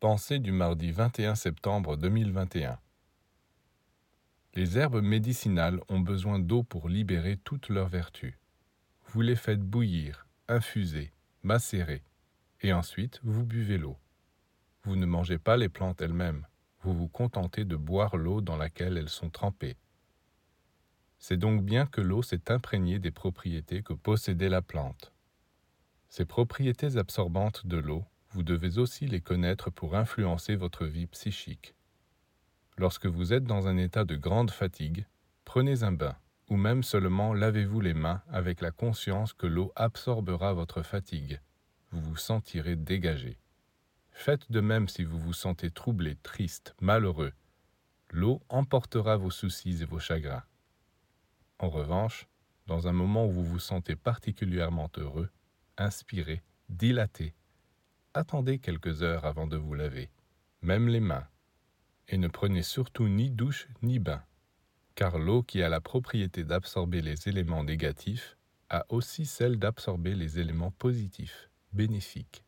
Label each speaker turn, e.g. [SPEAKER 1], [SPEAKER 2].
[SPEAKER 1] Pensée du mardi 21 septembre 2021. Les herbes médicinales ont besoin d'eau pour libérer toutes leurs vertus. Vous les faites bouillir, infuser, macérer, et ensuite vous buvez l'eau. Vous ne mangez pas les plantes elles-mêmes, vous vous contentez de boire l'eau dans laquelle elles sont trempées. C'est donc bien que l'eau s'est imprégnée des propriétés que possédait la plante. Ces propriétés absorbantes de l'eau vous devez aussi les connaître pour influencer votre vie psychique. Lorsque vous êtes dans un état de grande fatigue, prenez un bain, ou même seulement lavez-vous les mains avec la conscience que l'eau absorbera votre fatigue. Vous vous sentirez dégagé. Faites de même si vous vous sentez troublé, triste, malheureux. L'eau emportera vos soucis et vos chagrins. En revanche, dans un moment où vous vous sentez particulièrement heureux, inspirez, dilatez attendez quelques heures avant de vous laver, même les mains, et ne prenez surtout ni douche ni bain, car l'eau qui a la propriété d'absorber les éléments négatifs a aussi celle d'absorber les éléments positifs, bénéfiques.